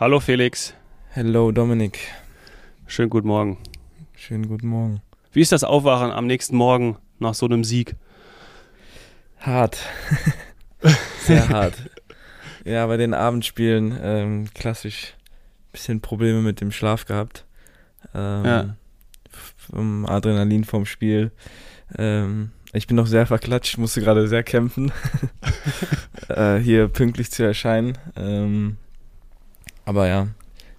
Hallo Felix. Hello Dominik. Schönen guten Morgen. Schönen guten Morgen. Wie ist das Aufwachen am nächsten Morgen nach so einem Sieg? Hart. Sehr hart. Ja, bei den Abendspielen ähm, klassisch bisschen Probleme mit dem Schlaf gehabt. Ähm, Ja. Vom Adrenalin vom Spiel. Ähm, ich bin noch sehr verklatscht, musste gerade sehr kämpfen, äh, hier pünktlich zu erscheinen. Ähm, aber ja,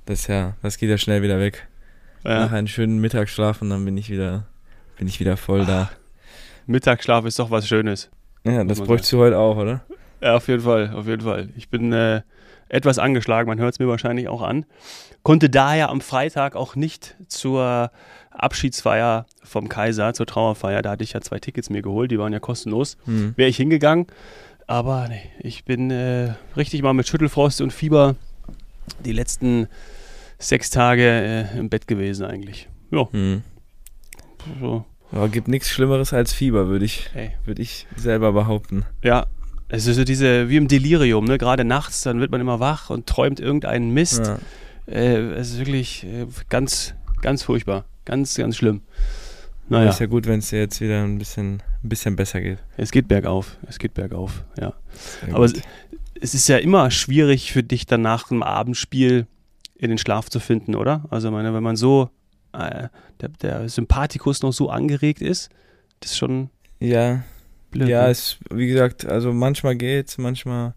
das ja, das geht ja schnell wieder weg. Nach Ja. einem schönen Mittagsschlaf und dann bin ich wieder, bin ich wieder voll da. Mittagsschlaf ist doch was Schönes. Ja, das bräuchtest du heute auch, oder? Ja, auf jeden Fall, auf jeden Fall. Ich bin äh, etwas angeschlagen, man hört es mir wahrscheinlich auch an. Konnte daher am Freitag auch nicht zur Abschiedsfeier vom Kaiser, zur Trauerfeier, da hatte ich ja zwei Tickets mir geholt, die waren ja kostenlos. Hm. Wäre ich hingegangen, aber nee, ich bin äh, richtig mal mit Schüttelfrost und Fieber die letzten sechs Tage äh, im Bett gewesen eigentlich. Ja, Hm. so. Aber gibt nichts Schlimmeres als Fieber, würde ich, Ey. würde ich selber behaupten. Ja, es ist so diese, wie im Delirium, ne? Gerade nachts, dann wird man immer wach und träumt irgendeinen Mist. Ja. Äh, es ist wirklich äh, ganz, ganz furchtbar. Ganz, ganz schlimm. Naja, Ist ja gut, wenn es dir jetzt wieder ein bisschen, ein bisschen besser geht. es geht bergauf. Es geht bergauf, ja. Sehr Aber. Es, ist ja immer schwierig für dich dann nach einem Abendspiel in den Schlaf zu finden, oder? Also, meine, wenn man so, äh, der, der Sympathikus noch so angeregt ist, das ist schon ja, blöd. ja, ne? es, wie gesagt, also manchmal geht's, manchmal,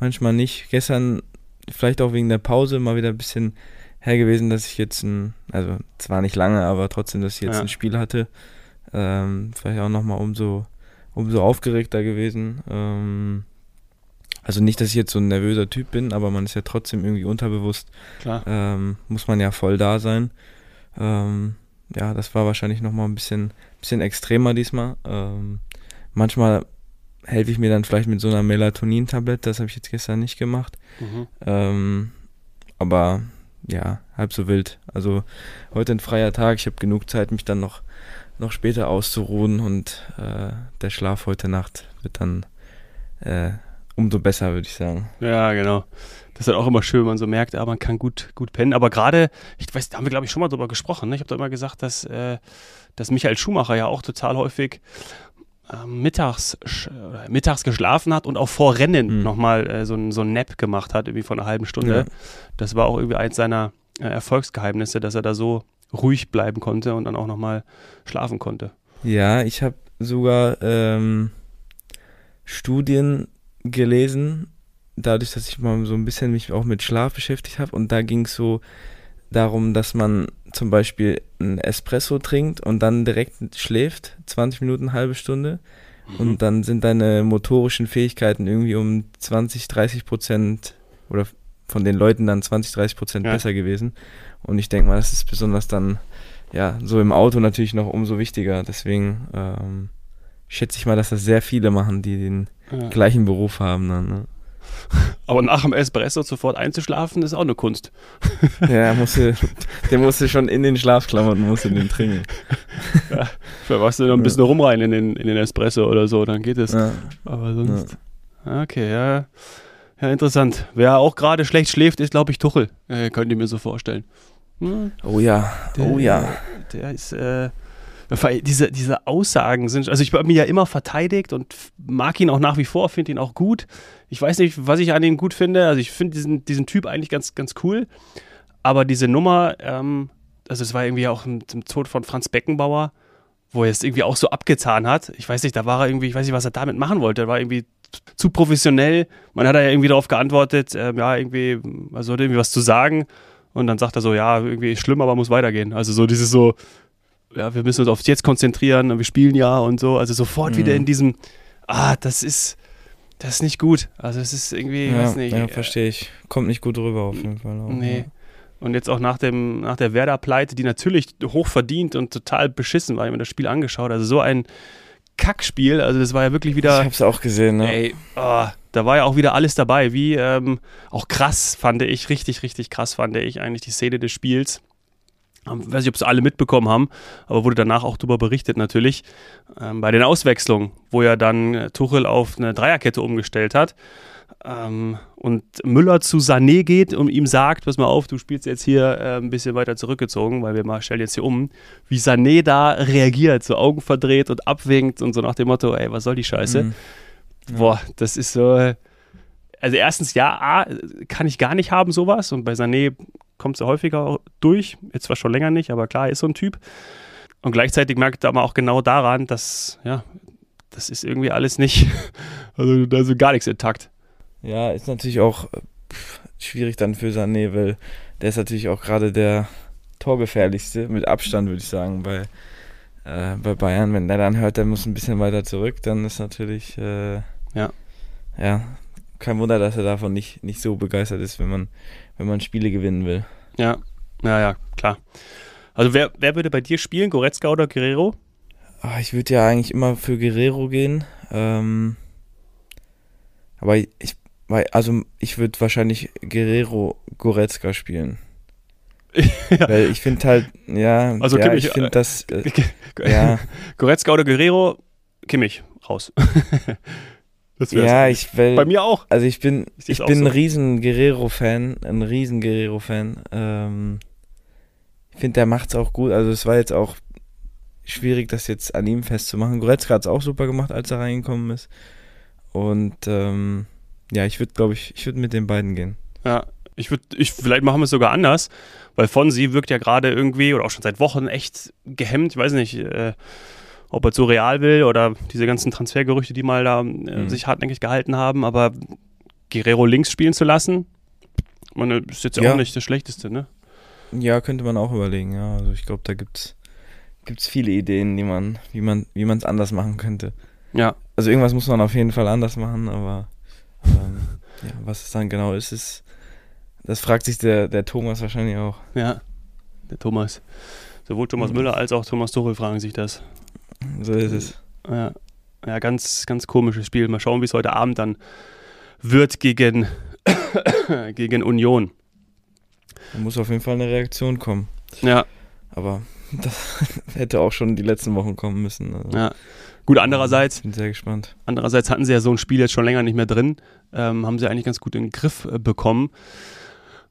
manchmal nicht. Gestern, vielleicht auch wegen der Pause, mal wieder ein bisschen her gewesen, dass ich jetzt ein, also zwar nicht lange, aber trotzdem, dass ich jetzt Ja. ein Spiel hatte. Ähm, vielleicht auch nochmal umso, umso aufgeregter gewesen. Ähm, also nicht, dass ich jetzt so ein nervöser Typ bin, aber man ist ja trotzdem irgendwie unterbewusst Klar. ähm, muss man ja voll da sein. Ähm, ja, das war wahrscheinlich nochmal ein bisschen, bisschen extremer diesmal. Ähm, manchmal helfe ich mir dann vielleicht mit so einer Melatonin-Tablette, das habe ich jetzt gestern nicht gemacht. Mhm. Ähm, aber ja, halb so wild. Also heute ein freier Tag, ich habe genug Zeit, mich dann noch, noch später auszuruhen und äh, der Schlaf heute Nacht wird dann äh, umso besser, würde ich sagen. Ja, genau. Das ist halt auch immer schön, wenn man so merkt, ah, man kann gut, gut pennen. Aber gerade, ich weiß, da haben wir, glaube ich, schon mal drüber gesprochen. Ne? Ich habe da immer gesagt, dass, äh, dass Michael Schumacher ja auch total häufig ähm, mittags, äh, mittags geschlafen hat und auch vor Rennen Mhm. nochmal äh, so ein so ein Nap gemacht hat, irgendwie von einer halben Stunde. Ja. Das war auch irgendwie eins seiner äh, Erfolgsgeheimnisse, dass er da so ruhig bleiben konnte und dann auch nochmal schlafen konnte. Ja, ich habe sogar ähm, Studien gelesen, dadurch, dass ich mal so ein bisschen mich auch mit Schlaf beschäftigt habe. Und da ging es so darum, dass man zum Beispiel einen Espresso trinkt und dann direkt schläft, 20 Minuten, eine halbe Stunde. Und dann sind deine motorischen Fähigkeiten irgendwie um 20, 30 Prozent oder von den Leuten dann 20, 30 Prozent Ja. besser gewesen. Und ich denke mal, das ist besonders dann, ja, so im Auto natürlich noch umso wichtiger. Deswegen ähm, schätze ich mal, dass das sehr viele machen, die den Ja. gleichen Beruf haben dann. Ne? Aber nach dem Espresso sofort einzuschlafen, ist auch eine Kunst. Ja, musste, der musste schon in den Schlafklamotten, musste den trinken. Vielleicht machst du noch ein bisschen rumrein in den, in den Espresso oder so, dann geht es. Ja, Aber sonst. Okay, ja. Ja, interessant. Wer auch gerade schlecht schläft, ist, glaube ich, Tuchel. Äh, könnt ihr mir so vorstellen. Hm, Oh ja, der, oh ja. Der ist, äh, diese, diese Aussagen sind, also ich habe ihn ja immer verteidigt und mag ihn auch nach wie vor, finde ihn auch gut. Ich weiß nicht, was ich an ihm gut finde. Also ich finde diesen, diesen Typ eigentlich ganz, ganz cool. Aber diese Nummer, ähm, also es war irgendwie auch im, Tod von Franz Beckenbauer, wo er es irgendwie auch so abgetan hat. Ich weiß nicht, da war er irgendwie, ich weiß nicht, was er damit machen wollte. Er war irgendwie zu professionell. Man hat ja irgendwie darauf geantwortet, ähm, ja, irgendwie, er sollte irgendwie was zu sagen. Und dann sagt er so, ja, irgendwie ist schlimm, aber muss weitergehen. Also so dieses so, ja, wir müssen uns aufs Jetzt konzentrieren und wir spielen ja und so. Also sofort Mhm. wieder in diesem, ah, das ist, das ist nicht gut. Also es ist irgendwie, ich Ja, weiß nicht. ja äh, verstehe ich. Kommt nicht gut rüber auf jeden Fall. Auch, Nee. Und jetzt auch nach, dem, nach der Werder-Pleite, die natürlich hoch verdient und total beschissen war, ich mir das Spiel angeschaut. Also so ein Kackspiel. Also das war ja wirklich Ich wieder. hab's auch gesehen, ne? Ey, oh, da war ja auch wieder alles dabei. Wie ähm, auch krass fand ich, richtig, richtig krass fand ich eigentlich die Szene des Spiels. Ähm, weiß nicht, ob es alle mitbekommen haben, aber wurde danach auch darüber berichtet natürlich. Ähm, bei den Auswechslungen, wo ja dann äh, Tuchel auf eine Dreierkette umgestellt hat. Ähm, und Müller zu Sané geht und ihm sagt, pass mal auf, du spielst jetzt hier äh, ein bisschen weiter zurückgezogen, weil wir mal stellen jetzt hier um, wie Sané da reagiert, so Augen verdreht und abwinkt und so nach dem Motto, ey, was soll die Scheiße? Mhm. Boah, das ist so, also erstens, ja, A, kann ich gar nicht haben sowas und bei Sané kommt ja häufiger durch, jetzt zwar schon länger nicht, aber klar, ist so ein Typ. Und gleichzeitig merkt man auch genau daran, dass, ja, das ist irgendwie alles nicht, also da ist gar nichts intakt. Ja, ist natürlich auch schwierig dann für Sané, weil der ist natürlich auch gerade der torgefährlichste, mit Abstand würde ich sagen, bei, äh, bei Bayern. Wenn der dann hört, der muss ein bisschen weiter zurück, dann ist natürlich, äh, Ja. ja, kein Wunder, dass er davon nicht, nicht so begeistert ist, wenn man, wenn man Spiele gewinnen will. Ja, ja, ja, klar. Also wer, wer würde bei dir spielen, Goretzka oder Guerrero? Ah, ich würde ja eigentlich immer für Guerrero gehen. Ähm, aber ich, also ich würde wahrscheinlich Guerrero Goretzka spielen. ja. Weil ich finde halt, ja, Also ja Kimmich, ich finde äh, das, äh, ja, Goretzka oder Guerrero? Kimmich, raus. ja, ich will, Bei mir auch. also ich bin, Ich ich bin so. ein riesen Guerrero-Fan, ein riesen Guerrero-Fan. Ähm, ich finde, der macht's auch gut. Also es war jetzt auch schwierig, das jetzt an ihm festzumachen. Goretzka hat's auch super gemacht, als er reingekommen ist. Und ähm, ja, ich würde, glaube ich, ich würde mit den beiden gehen. Ja, ich würde, ich, vielleicht machen wir es sogar anders, weil Fonsi wirkt ja gerade irgendwie oder auch schon seit Wochen echt gehemmt. Ich weiß nicht, äh, ob er zu real will oder diese ganzen Transfergerüchte, die mal da äh, Mhm. sich hartnäckig gehalten haben, aber Guerrero links spielen zu lassen, meine, ist jetzt ja. Ja. auch nicht das Schlechteste, ne? Ja, könnte man auch überlegen, ja. Also ich glaube, da gibt's gibt's viele Ideen, die man, wie man, wie man es anders machen könnte. Ja, Also irgendwas muss man auf jeden Fall anders machen, aber ähm, ja, was es dann genau ist, ist, das fragt sich der, der Thomas wahrscheinlich auch. ja, der Thomas. Sowohl Thomas Mhm. Müller als auch Thomas Tuchel fragen sich das. So ist es. Ja, ja ganz, ganz komisches Spiel. Mal schauen, wie es heute Abend dann wird gegen, gegen Union. Da muss auf jeden Fall eine Reaktion kommen. Ja, Aber das hätte auch schon die letzten Wochen kommen müssen. Also, ja. Gut, andererseits, Bin sehr gespannt. andererseits hatten sie ja so ein Spiel jetzt schon länger nicht mehr drin. Ähm, haben sie eigentlich ganz gut in den Griff äh, bekommen.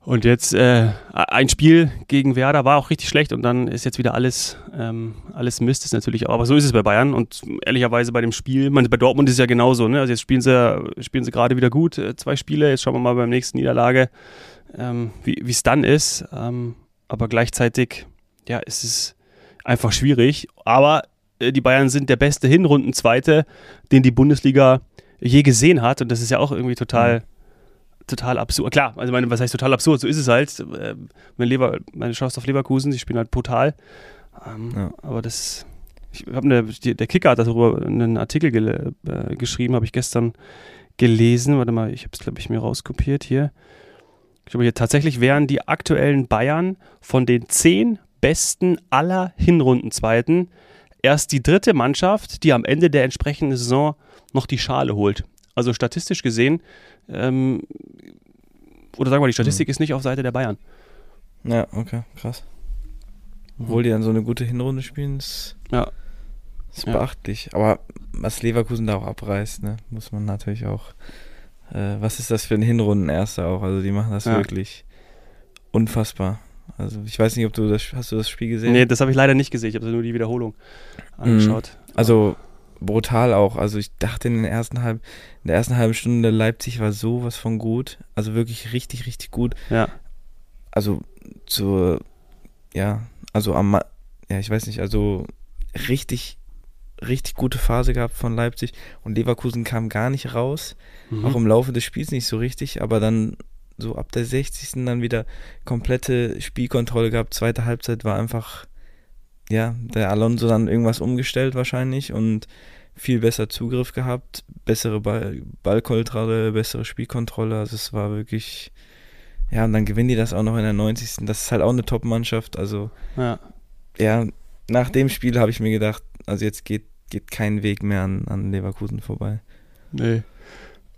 Und jetzt äh, ein Spiel gegen Werder war auch richtig schlecht und dann ist jetzt wieder alles, ähm, alles Mist ist natürlich auch. Aber so ist es bei Bayern und ehrlicherweise bei dem Spiel, man, bei Dortmund ist es ja genauso. Ne? Also jetzt spielen sie, spielen sie gerade wieder gut, äh, zwei Spiele. Jetzt schauen wir mal beim nächsten Niederlage, ähm, wie es dann ist. Ähm, aber gleichzeitig, ja, ist es einfach schwierig. Aber äh, die Bayern sind der beste Hinrundenzweite, den die Bundesliga je gesehen hat. Und das ist ja auch irgendwie total, total absurd. Klar, also meine, was heißt total absurd? So ist es halt. Äh, wenn Lever, meine schaust auf Leverkusen, sie spielen halt brutal. Ähm, Ja. Aber das, ich habe die, der Kicker hat darüber einen Artikel gele, äh, geschrieben, habe ich gestern gelesen. Warte mal, ich habe es glaube ich mir rauskopiert hier. Ich glaube hier tatsächlich wären die aktuellen Bayern von den zehn besten aller Hinrundenzweiten erst die dritte Mannschaft, die am Ende der entsprechenden Saison noch die Schale holt. Also statistisch gesehen, ähm, oder sagen wir, die Statistik ist nicht auf Seite der Bayern. Ja, okay, krass. Obwohl die dann so eine gute Hinrunde spielen, ist, Ja. ist Ja. beachtlich. Aber was Leverkusen da auch abreißt, ne, muss man natürlich auch. Äh, was ist das für ein Hinrunden-Erster auch? Also die machen das Ja. wirklich unfassbar. Also ich weiß nicht, ob du das hast du das Spiel gesehen? Nee, das habe ich leider nicht gesehen. Ich habe nur die Wiederholung angeschaut. Also brutal auch. Also ich dachte in, den ersten halb, in der ersten halben Stunde Leipzig war sowas von gut. Also wirklich richtig, richtig gut. Ja, Also zur, ja, also am, ja, ich weiß nicht, also richtig, richtig gute Phase gehabt von Leipzig und Leverkusen kam gar nicht raus. mhm. Auch im Laufe des Spiels nicht so richtig, aber dann so ab der 60. dann wieder komplette Spielkontrolle gehabt. Zweite Halbzeit war einfach, ja, der Alonso dann irgendwas umgestellt wahrscheinlich und viel besser Zugriff gehabt, bessere Ball Ballkontrolle, bessere Spielkontrolle. Also es war wirklich, ja, und dann gewinnen die das auch noch in der 90. Das ist halt auch eine Top-Mannschaft. Also ja. ja, nach dem Spiel habe ich mir gedacht, also jetzt geht, geht kein Weg mehr an, an Leverkusen vorbei. Nee.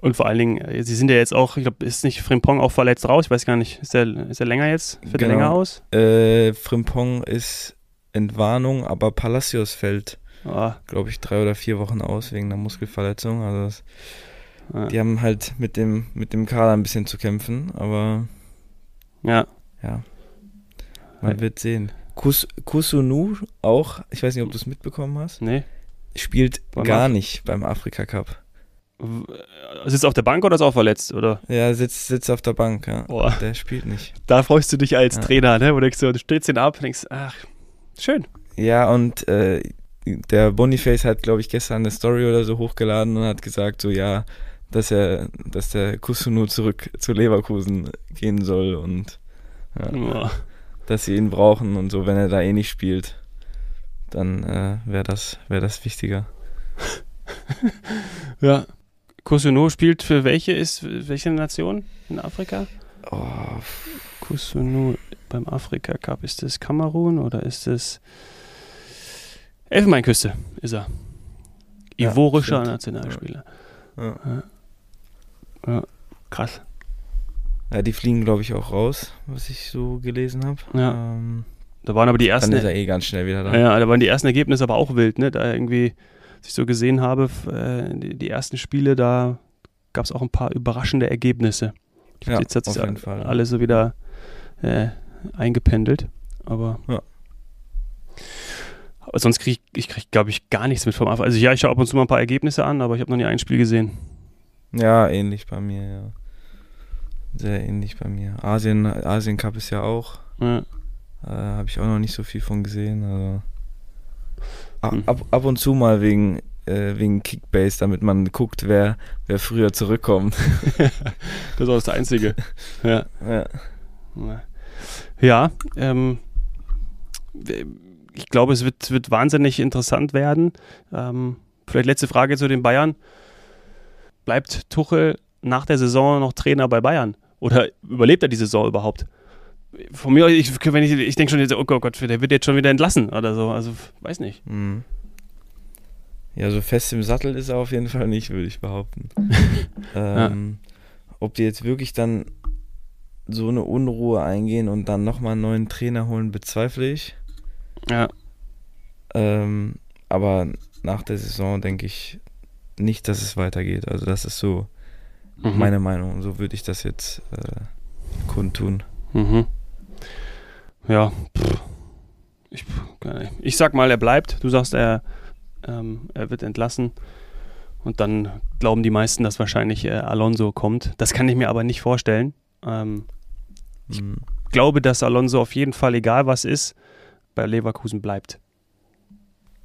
Und vor allen Dingen, äh, sie sind ja jetzt auch, ich glaube, ist nicht Frimpong auch verletzt raus? Ich weiß gar nicht. Ist der, ist der länger jetzt? Fällt der Genau. länger aus? Äh, Frimpong ist Entwarnung, aber Palacios fällt, Ah, glaube ich, drei oder vier Wochen aus wegen einer Muskelverletzung. Also das, Ja. Die haben halt mit dem, mit dem Kader ein bisschen zu kämpfen, aber Ja. ja. Man wird sehen. Kus, Kusunu auch, ich weiß nicht, ob du es mitbekommen hast, Nee. spielt Beim gar Af- nicht beim Afrika Cup. W- Sitzt auf der Bank oder ist auch verletzt, oder? Ja, sitzt, sitzt auf der Bank, ja. Boah. Der spielt nicht. Da freust du dich als Ja. Trainer, ne? Wo du denkst, so, du stellst den ab und denkst, ach, schön. Ja, und äh, der Boniface hat, glaube ich, gestern eine Story oder so hochgeladen und hat gesagt, so ja, dass er, dass der Kusunu zurück zu Leverkusen gehen soll und ja, dass sie ihn brauchen und so, wenn er da eh nicht spielt, dann äh, wäre das, wär das wichtiger. ja. Kusuno spielt für welche ist welche Nation in Afrika? Oh, Kusunu beim Afrika Cup. Ist es Kamerun oder ist es Elfenbeinküste ist er. Ja, Ivorischer stimmt. Nationalspieler. ja. Krass. ja, die fliegen, glaube ich, auch raus, was ich so gelesen habe. Ja. Ähm, Da waren aber die dann ersten ist er eh ganz schnell wieder da. Ja, da waren die ersten Ergebnisse aber auch wild, ne? Da irgendwie, was ich so gesehen habe, äh, die, die ersten Spiele, da gab es auch ein paar überraschende Ergebnisse. Ja, jetzt hat sich auf jeden Fall, alles so wieder äh, eingependelt. Aber, Ja. aber sonst kriege ich, krieg, glaube ich, gar nichts mit vom Anfang. Also ja, ich schaue ab und zu mal ein paar Ergebnisse an, aber ich habe noch nie ein Spiel gesehen. Ja, ähnlich bei mir, ja. Sehr ähnlich bei mir. Asien, Asien Cup ist ja auch. Ja, Äh, Habe ich auch noch nicht so viel von gesehen. Also. A- Hm. Ab, ab und zu mal wegen, äh, wegen Kickbase, damit man guckt, wer, wer früher zurückkommt. das war das Einzige. ja. ja. Ja, ähm, ich glaube, es wird, wird wahnsinnig interessant werden. Ähm, vielleicht letzte Frage zu den Bayern. Bleibt Tuchel nach der Saison noch Trainer bei Bayern? Oder überlebt er die Saison überhaupt? Von mir, ich, wenn ich, ich denke schon, jetzt, oh Gott, der wird jetzt schon wieder entlassen oder so. Also, weiß nicht. Mhm. Ja, so fest im Sattel ist er auf jeden Fall nicht, würde ich behaupten. ähm, Ob die jetzt wirklich dann so eine Unruhe eingehen und dann nochmal einen neuen Trainer holen, bezweifle ich. Ja, Ähm, aber nach der Saison denke ich nicht, dass es weitergeht. Also das ist so mhm. meine Meinung. So würde ich das jetzt äh, kundtun. Mhm. Ja, pff. ich, ich sag mal, er bleibt. Du sagst, er, ähm, er wird entlassen. Und dann glauben die meisten, dass wahrscheinlich äh, Alonso kommt. Das kann ich mir aber nicht vorstellen. Ähm, Ich- Mhm. glaube, dass Alonso auf jeden Fall, egal was ist, bei Leverkusen bleibt.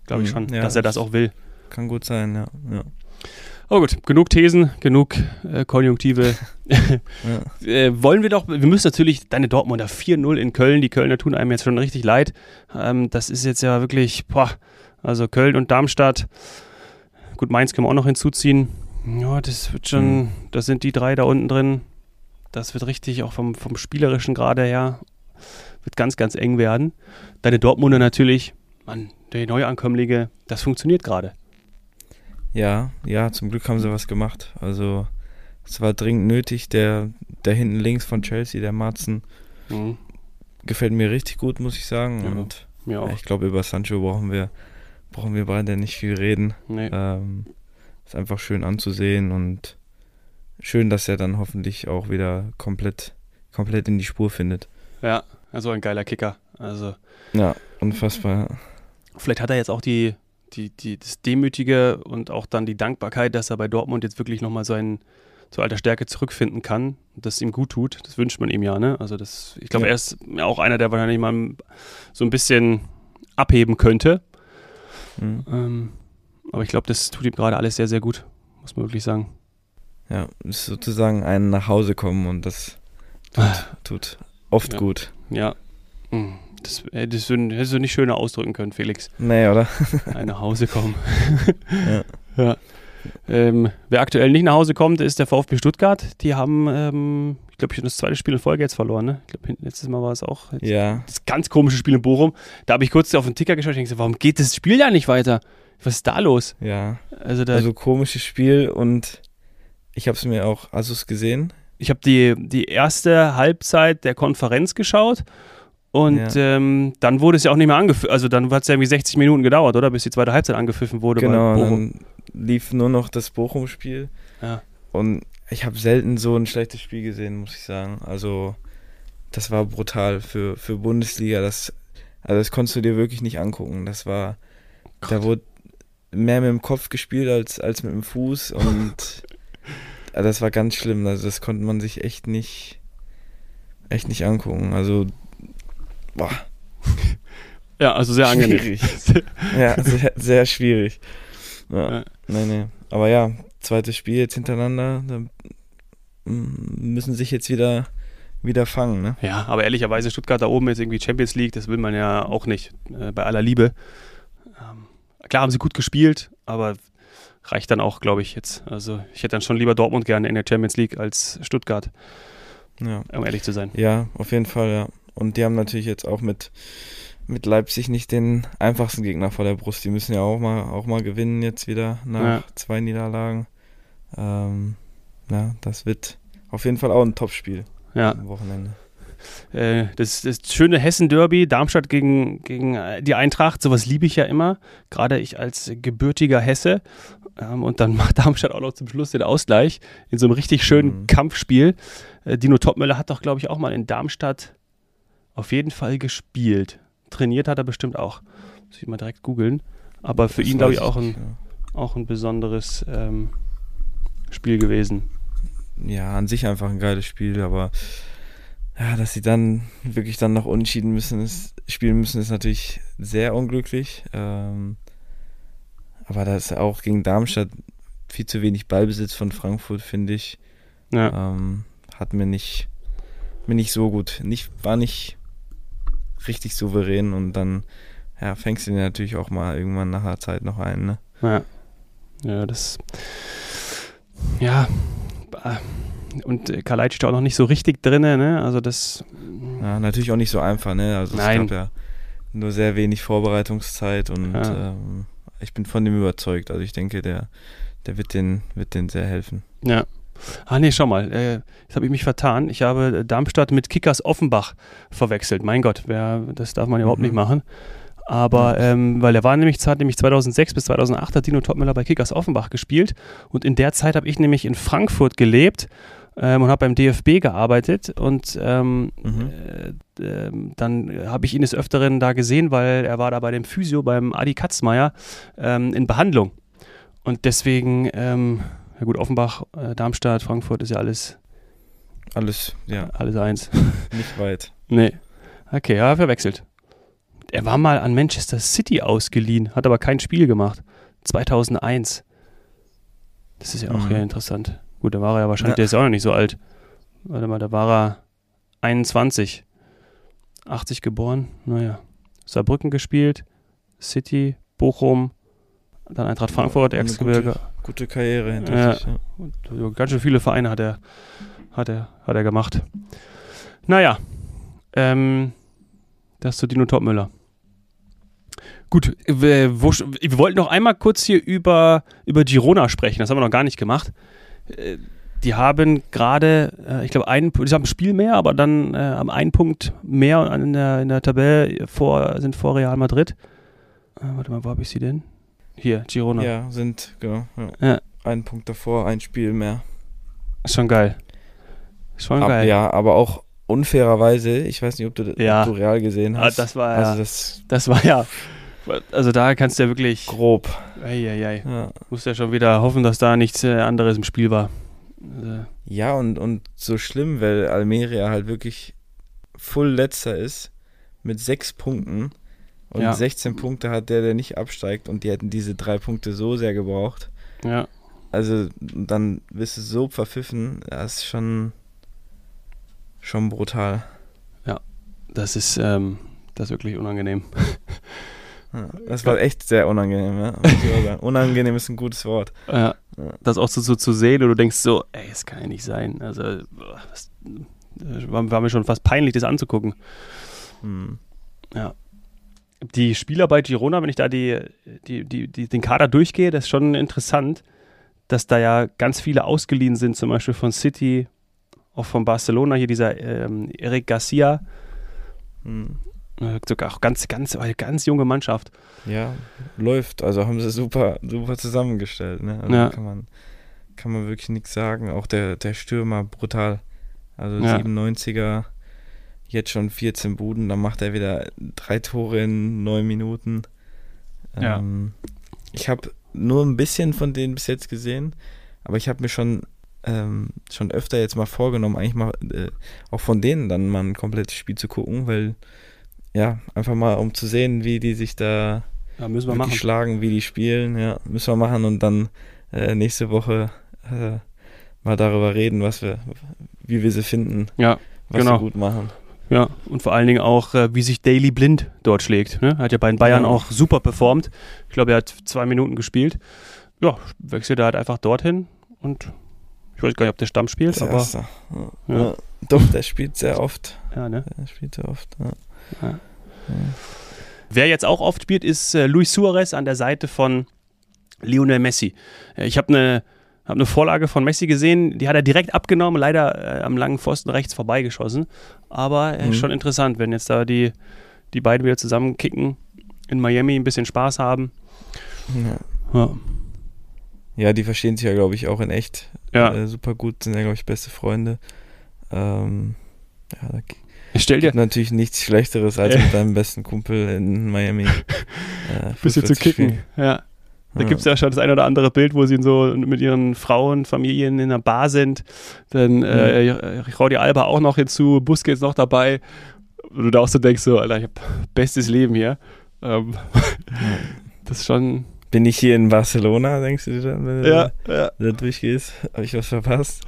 Glaube ich Mhm, schon, ja, dass er das das- auch will. Kann gut sein, ja. ja. Oh gut, genug Thesen, genug äh, Konjunktive. ja. äh, wollen wir doch, wir müssen natürlich deine Dortmunder 4-0 in Köln, die Kölner tun einem jetzt schon richtig leid. Ähm, das ist jetzt ja wirklich, boah, also Köln und Darmstadt, gut, Mainz können wir auch noch hinzuziehen. Ja, das wird schon, Mhm. das sind die drei da unten drin. Das wird richtig, auch vom, vom spielerischen Grade her, wird ganz, ganz eng werden. Deine Dortmunder natürlich, Mann, die Neuankömmlinge, das funktioniert gerade. Ja, ja, zum Glück haben sie was gemacht. Also es war dringend nötig. Der, der hinten links von Chelsea, der Marzen, Mhm. gefällt mir richtig gut, muss ich sagen. Ja, Und Mir ja, auch. ich glaube, über Sancho brauchen wir, brauchen wir beide nicht viel reden. Nee. Ähm, ist einfach schön anzusehen und schön, dass er dann hoffentlich auch wieder komplett, komplett in die Spur findet. Ja, also ein geiler Kicker. Also Ja, unfassbar. vielleicht hat er jetzt auch die, die, die, das Demütige und auch dann die Dankbarkeit, dass er bei Dortmund jetzt wirklich nochmal seinen zu alter Stärke zurückfinden kann und das ihm gut tut. Das wünscht man ihm ja, ne? Also das, ich glaube, Ja. er ist auch einer, der wahrscheinlich mal so ein bisschen abheben könnte. Mhm. Ähm, aber ich glaube, das tut ihm gerade alles sehr, sehr gut, muss man wirklich sagen. Ja, ist sozusagen ein nach Hause kommen und das tut oft Ja. gut. Ja. Hm, Das, äh, das hättest du nicht schöner ausdrücken können, Felix. Nee, oder? Ein nach Hause kommen. Ja. ja. Ähm, wer aktuell nicht nach Hause kommt, ist der VfB Stuttgart. Die haben, ähm, ich glaube, schon das zweite Spiel in Folge jetzt verloren. Ne? Ich glaube, letztes Mal war es auch. Ja, Das ganz komische Spiel in Bochum. Da habe ich kurz auf den Ticker geschaut und gesagt, warum geht das Spiel da nicht weiter? Was ist da los? ja. Also, da, Also komisches Spiel und ich habe es mir auch Asus gesehen. ich habe die, die erste Halbzeit der Konferenz geschaut und Ja. ähm, dann wurde es ja auch nicht mehr angepfiffen. Also dann hat es ja irgendwie 60 Minuten gedauert, oder? Bis die zweite Halbzeit angepfiffen wurde. Genau, dann lief nur noch das Bochum-Spiel. Ja. Und ich habe selten so ein schlechtes Spiel gesehen, muss ich sagen. Also, das war brutal für, für Bundesliga. Das, also, das konntest du dir wirklich nicht angucken. Das war, Gott. da wurde mehr mit dem Kopf gespielt als, als mit dem Fuß und das war ganz schlimm. Also, das konnte man sich echt nicht, echt nicht angucken. Also, boah. Ja, also sehr angenehm. Schwierig. ja, sehr, sehr schwierig. Ja. ja. Nee, nee. Aber ja, zweites Spiel jetzt hintereinander. Da müssen sich jetzt wieder, wieder fangen. Ne? Ja, aber ehrlicherweise Stuttgart da oben jetzt irgendwie Champions League, das will man ja auch nicht, äh, bei aller Liebe. Ähm, klar haben sie gut gespielt, aber reicht dann auch, glaube ich, jetzt. Also ich hätte dann schon lieber Dortmund gerne in der Champions League als Stuttgart. Ja. Um ehrlich zu sein. Ja, auf jeden Fall, ja. Und die haben natürlich jetzt auch mit, mit Leipzig nicht den einfachsten Gegner vor der Brust. Die müssen ja auch mal, auch mal gewinnen jetzt wieder nach ja. zwei Niederlagen. Ähm, ja, das wird auf jeden Fall auch ein Topspiel ja. am Wochenende. Äh, das, das schöne Hessen-Derby, Darmstadt gegen, gegen äh, die Eintracht, sowas liebe ich ja immer, gerade ich als gebürtiger Hesse. Ähm, und dann macht Darmstadt auch noch zum Schluss den Ausgleich in so einem richtig schönen mhm. Kampfspiel. Äh, Dino Topmöller hat doch, glaube ich, auch mal in Darmstadt auf jeden Fall gespielt. Trainiert hat er bestimmt auch. Muss ich mal direkt googeln. Aber für das ihn, glaube ich, auch ein, ja. auch ein besonderes ähm, Spiel gewesen. Ja, an sich einfach ein geiles Spiel, aber ja, dass sie dann wirklich dann noch unentschieden müssen, ist, spielen müssen, ist natürlich sehr unglücklich. Ähm, aber das ist auch gegen Darmstadt viel zu wenig Ballbesitz von Frankfurt, finde ich. Ja. Ähm, hat mir nicht, mir nicht so gut, nicht, war nicht richtig souverän und dann ja, fängst du den natürlich auch mal irgendwann nach der Zeit noch ein. Ne? Ja. ja, das ja, und Kalajdzic ist auch noch nicht so richtig drin, ne? Also das. Ja, natürlich auch nicht so einfach, ne? Also Nein. es gab ja nur sehr wenig Vorbereitungszeit und ja. ähm, ich bin von dem überzeugt. Also ich denke, der, der wird den, wird den sehr helfen. Ja. Ah nee, schau mal, äh, jetzt habe ich mich vertan. Ich habe Darmstadt mit Kickers Offenbach verwechselt. Mein Gott, wer, das darf man überhaupt mhm. nicht machen. Aber ähm, weil er war nämlich, hat nämlich 2006 bis 2008 hat Dino Topmüller bei Kickers Offenbach gespielt und in der Zeit habe ich nämlich in Frankfurt gelebt ähm, und habe beim DFB gearbeitet und ähm, mhm. äh, äh, dann habe ich ihn des Öfteren da gesehen, weil er war da bei dem Physio beim Adi Katzmeier ähm, in Behandlung und deswegen, ähm, ja gut, Offenbach, äh, Darmstadt, Frankfurt ist ja alles alles, ja. Alles eins. Nicht weit. nee. Okay, ja, verwechselt er war mal an Manchester City ausgeliehen, hat aber kein Spiel gemacht. 2001. Das ist ja auch mhm. ja interessant. Gut, da war er ja wahrscheinlich, ja. der ist ja auch noch nicht so alt. Warte mal, da war er 21. 80 geboren. Naja. Saarbrücken gespielt, City, Bochum, dann Eintracht Frankfurt, Erzgebirge. Gute, Karriere hinter ja. sich. Ja. Und ganz schön viele Vereine hat er, hat er, hat er gemacht. Naja, ähm, das zu Dino Topmüller. Gut, wir, wo, wir, wollten noch einmal kurz hier über, über Girona sprechen. Das haben wir noch gar nicht gemacht. Äh, die haben gerade, äh, ich glaube, einen, die haben ein Spiel mehr, aber dann äh, haben einen Punkt mehr in der, in der Tabelle vor, sind vor Real Madrid. Äh, warte mal, wo habe ich sie denn? Hier, Girona. Ja, sind, genau. Ja. ja. Einen Punkt davor, ein Spiel mehr. Ist schon geil. Schon Ab, geil. Ja, aber auch unfairerweise, ich weiß nicht, ob du, ja. ob du Real gesehen ah, hast. Ah, das war also ja. Das, das war ja also da kannst du ja wirklich. Grob. Eieiei. Ja. Musst ja schon wieder hoffen, dass da nichts äh, anderes im Spiel war. Also. Ja, und, und so schlimm, weil Almeria halt wirklich full letzter ist mit sechs Punkten und ja. 16 Punkte hat der, der nicht absteigt und die hätten diese drei Punkte so sehr gebraucht. Ja. Also dann bist du so verpfiffen, das ist schon, schon brutal. Ja, das ist, ähm, das ist wirklich unangenehm. das war echt sehr unangenehm, ja. unangenehm ist ein gutes Wort. Ja. Das auch so, so, zu sehen und du denkst so, ey, das kann ja nicht sein. Also, das war, war mir schon fast peinlich, das anzugucken. Hm. Ja. Die Spieler bei Girona, wenn ich da die, die, die, die, den Kader durchgehe, das ist schon interessant, dass da ja ganz viele ausgeliehen sind, zum Beispiel von City, auch von Barcelona, hier dieser ähm, Eric Garcia. Hm. Sogar auch ganz, ganz, ganz junge Mannschaft. Ja, läuft. Also haben sie super, super zusammengestellt. Ne? Also ja. kann, man, kann man wirklich nichts sagen. Auch der, der Stürmer, brutal. Also Ja. 97er, jetzt schon 14 Buden, dann macht er wieder drei Tore in neun Minuten. Ja. Ähm, ich habe nur ein bisschen von denen bis jetzt gesehen, aber ich habe mir schon, ähm, schon öfter jetzt mal vorgenommen, eigentlich mal äh, auch von denen dann mal ein komplettes Spiel zu gucken, weil ja, einfach mal um zu sehen, wie die sich da Ja, müssen wir machen. schlagen, wie die spielen, ja, müssen wir machen und dann äh, nächste Woche äh, mal darüber reden, was wir, wie wir sie finden, Ja, was Genau. sie gut machen. Ja. Und vor allen Dingen auch, äh, wie sich Daily Blind dort schlägt. Ne? Hat ja bei den Bayern Ja. auch super performt. Ich glaube, er hat zwei Minuten gespielt. Ja, wechselt er halt einfach dorthin und ich weiß gar nicht, ob der Stamm spielt, aber. Ja. Ja. Doch, der spielt sehr oft. ja, ne? Der spielt sehr oft. Ja. Wer jetzt auch oft spielt, ist äh, Luis Suarez an der Seite von Lionel Messi. Äh, ich habe eine hab eine Vorlage von Messi gesehen, die hat er direkt abgenommen, leider äh, am langen Pfosten rechts vorbeigeschossen. Aber äh, Mhm. schon interessant, wenn jetzt da die, die beiden wieder zusammen kicken, in Miami ein bisschen Spaß haben. Ja. Ja, ja, die verstehen sich ja, glaube ich, auch in echt ja. äh, super gut, sind ja, glaube ich, beste Freunde. Ähm, ja, da stell dir natürlich nichts Schlechteres, als mit deinem besten Kumpel in Miami äh, bisschen zu kicken. Ja. Da Ja. gibt es ja schon das ein oder andere Bild, wo sie so mit ihren Frauen, Familien in einer Bar sind. Dann äh, Jordi Alba auch noch hinzu, Busquets noch dabei. Und du da auch so denkst, so, Alter, ich hab bestes Leben hier. Ähm, das ist schon. Bin ich hier in Barcelona, denkst du dir dann, wenn du ja. da, da durchgehst? Habe ich was verpasst?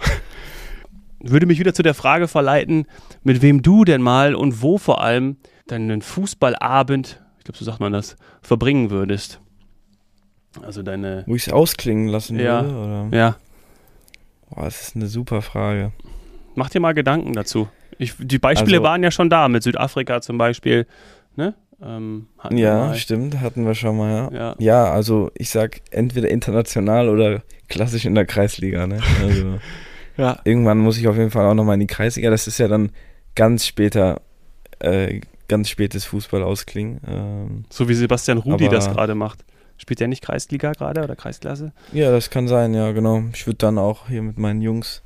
Würde mich wieder zu der Frage verleiten, mit wem du denn mal und wo vor allem deinen Fußballabend, ich glaube, so sagt man das, verbringen würdest. Also deine. Wo ich es ausklingen lassen Ja. würde? Oder? Ja, Boah, das ist eine super Frage. Mach dir mal Gedanken dazu. Ich, die Beispiele Also- waren ja schon da, mit Südafrika zum Beispiel. Ne? Ähm, Ja, stimmt, hatten wir schon mal, ja. Ja. Ja, also ich sag entweder international oder klassisch in der Kreisliga, ne? Also ja. irgendwann muss ich auf jeden Fall auch nochmal in die Kreisliga. Das ist ja dann ganz später, äh, ganz spätes Fußball ausklingen. Ähm, So wie Sebastian Rudi das gerade macht. Spielt der nicht Kreisliga gerade oder Kreisklasse? ja, das kann sein, ja, genau. Ich würde dann auch hier mit meinen Jungs,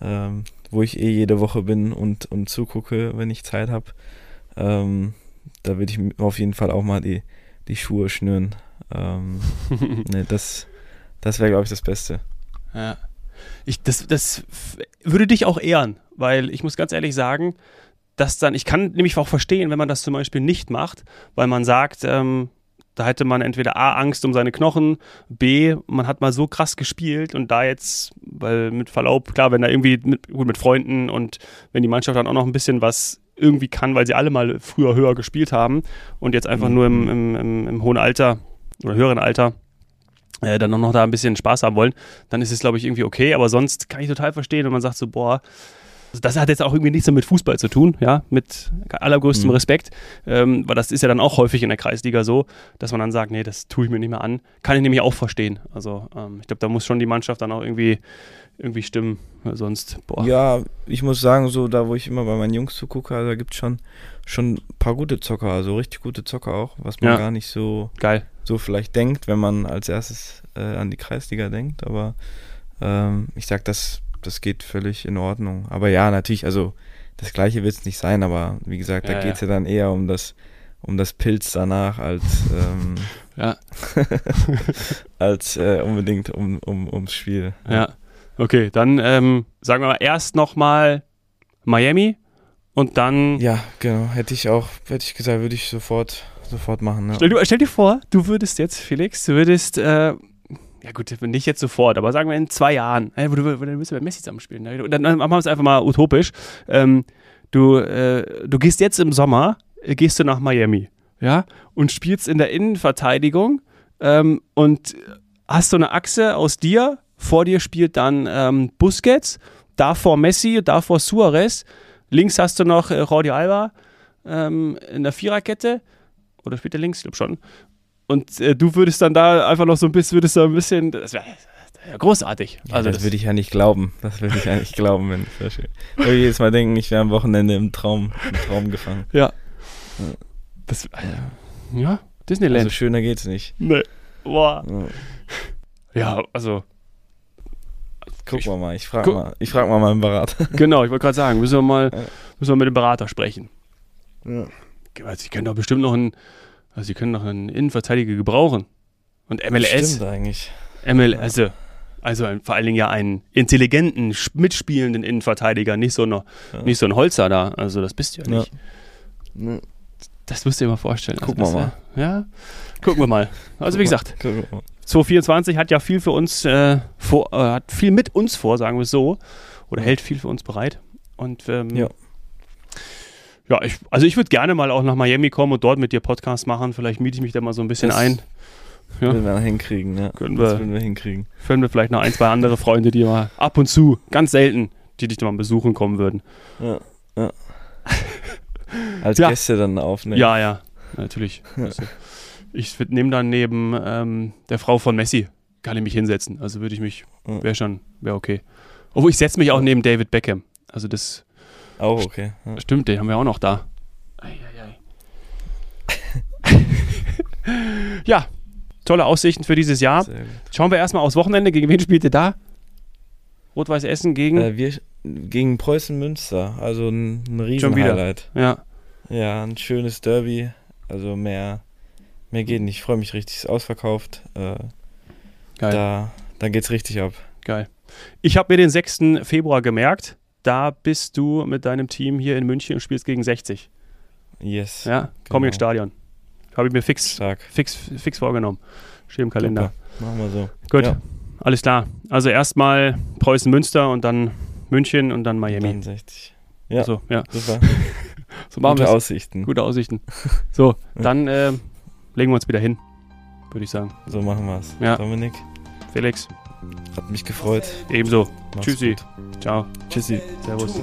ähm, wo ich eh jede Woche bin und, und zugucke, wenn ich Zeit habe, ähm, da würde ich auf jeden Fall auch mal die, die Schuhe schnüren. Ähm, ne, das, das wäre, glaube ich, das Beste. Ja. Ich, das, das würde dich auch ehren, weil ich muss ganz ehrlich sagen, dass dann, ich kann nämlich auch verstehen, wenn man das zum Beispiel nicht macht, weil man sagt, ähm, da hätte man entweder A, Angst um seine Knochen, B, man hat mal so krass gespielt und da jetzt, weil mit Verlaub, klar, wenn da irgendwie mit, gut mit Freunden und wenn die Mannschaft dann auch noch ein bisschen was irgendwie kann, weil sie alle mal früher höher gespielt haben und jetzt einfach Mhm. nur im, im, im, im hohen Alter oder höheren Alter äh, dann noch da ein bisschen Spaß haben wollen, dann ist es, glaube ich, irgendwie okay. Aber sonst kann ich total verstehen, wenn man sagt so, boah, also das hat jetzt auch irgendwie nichts mehr mit Fußball zu tun, ja, mit allergrößtem Mhm. Respekt, ähm, weil das ist ja dann auch häufig in der Kreisliga so, dass man dann sagt, nee, das tue ich mir nicht mehr an. Kann ich nämlich auch verstehen. Also ähm, ich glaube, da muss schon die Mannschaft dann auch irgendwie, irgendwie stimmen, sonst, boah. Ja, ich muss sagen, so da, wo ich immer bei meinen Jungs zugucke, da gibt es schon, schon ein paar gute Zocker, also richtig gute Zocker auch, was man Ja. gar nicht so, Geil. so vielleicht denkt, wenn man als erstes äh, an die Kreisliga denkt. Aber ähm, ich sag, das, das geht völlig in Ordnung. Aber ja, natürlich, also das gleiche wird es nicht sein, aber wie gesagt, Ja, da ja. geht es ja dann eher um das, um das Pilz danach als, ähm, Ja. als äh, unbedingt um, um, ums Spiel. Ja. Okay, dann ähm, sagen wir mal erst nochmal Miami und dann Ja, genau. Hätte ich auch, hätte ich gesagt, würde ich sofort, sofort machen. Ja. Stell, dir- stell dir vor, du würdest jetzt, Felix, du würdest, äh, ja gut, nicht jetzt sofort, aber sagen wir in zwei Jahren, äh, wo du, wo, dann müssen wir Messi zusammenspielen. Ne? Und Dann, dann machen wir es einfach mal utopisch. Ähm, du, äh, du gehst jetzt im Sommer, äh, gehst du nach Miami, ja, und spielst in der Innenverteidigung ähm, und hast so eine Achse aus dir, vor dir spielt dann ähm, Busquets, davor Messi, davor Suarez, links hast du noch äh, Jordi Alba ähm, in der Viererkette oder spielt er links? Ich glaube schon. Und äh, du würdest dann da einfach noch so ein bisschen, würdest da ein bisschen, das wäre wär großartig. Ja, Also das, würde ich ja nicht glauben. Das würde ich ja nicht glauben, wenn ich das spiele. Ich würde jedes Mal denken, ich wäre am Wochenende im Traum, im Traum gefangen. ja. Das, äh, ja, Disneyland. Also schöner geht's nicht. nee. Boah. Ja. Ja, also Guck Ich- mal mal, ich frag Guck- mal, ich frag mal meinen Berater. Genau, ich wollte gerade sagen, müssen wir mal Ja. müssen wir mit dem Berater sprechen. Ja. Also, Sie können doch bestimmt noch einen, also Sie können noch einen Innenverteidiger gebrauchen. Und MLS, Stimmt eigentlich. ML, also, also vor allen Dingen ja einen intelligenten, mitspielenden Innenverteidiger, nicht so, eine, Ja. nicht so ein Holzer da. Also das bist du ja Ja. nicht. Das musst du dir mal vorstellen. Gucken also wir das, Ja, gucken wir mal. Also wie gesagt, Guck mal. 2024 hat ja viel für uns äh, vor, äh, hat viel mit uns vor, sagen wir es so. Oder hält viel für uns bereit. Und ähm, Ja. Ja, ich, also ich würde gerne mal auch nach Miami kommen und dort mit dir Podcast machen. Vielleicht miete ich mich da mal so ein bisschen Das- ein. Ja. Würden wir hinkriegen, ja. Können wir- würden wir hinkriegen. Finden wir vielleicht noch ein, zwei andere Freunde, die mal ab und zu, ganz selten, die dich mal besuchen kommen würden. Ja, ja. Als Ja. Gäste dann aufnehmen. Ja, ja, natürlich. Also, ich nehme dann neben ähm, der Frau von Messi, kann ich mich hinsetzen. Also würde ich mich, wäre schon, wäre okay. Obwohl ich setze mich auch neben David Beckham. Also das Auch okay. Ja. stimmt, den haben wir auch noch da. Ei, ei, ei. ja, tolle Aussichten für dieses Jahr. Schauen wir erstmal aufs Wochenende. Gegen wen spielt ihr da? Rot-Weiß Essen gegen. Äh, wir gegen Preußen Münster, also ein, ein riesen Schon wieder. Highlight. ja, Ja, ein schönes Derby. Also mehr, mehr geht nicht. Ich freue mich richtig. Ist ausverkauft. Äh, geil. da, da geht's richtig ab. Geil. Ich habe mir den 6. Februar gemerkt. Da bist du mit deinem Team hier in München und spielst gegen 60. Yes. Ja, komm Genau. ins Stadion. Habe ich mir fix, Stark. fix, fix vorgenommen. Steht im Kalender. Super. Machen wir so. Gut, Ja. alles klar. Also erstmal Preußen Münster und dann München und dann Miami. Dann 60. Ja. So, ja. Super. So machen Gute wir es. Aussichten. Gute Aussichten. So, dann äh, legen wir uns wieder hin, würde ich sagen. So machen wir's. Ja. Dominik, Felix, hat mich gefreut. ebenso. Mach's Tschüssi. gut. Ciao. Tschüssi. Servus.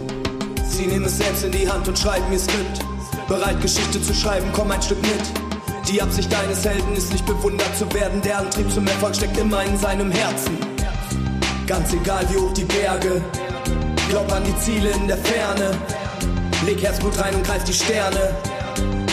Sie nehmen es selbst in die Hand und schreiben ihr Skript. Bereit, Geschichte zu schreiben, komm ein Stück mit. Die Absicht deines Helden ist nicht bewundert zu werden. Der Antrieb zum Erfolg steckt immer in seinem Herzen. Ganz egal wie hoch die Berge. Glaub an die Ziele in der Ferne. Leg Herzblut rein und greif die Sterne.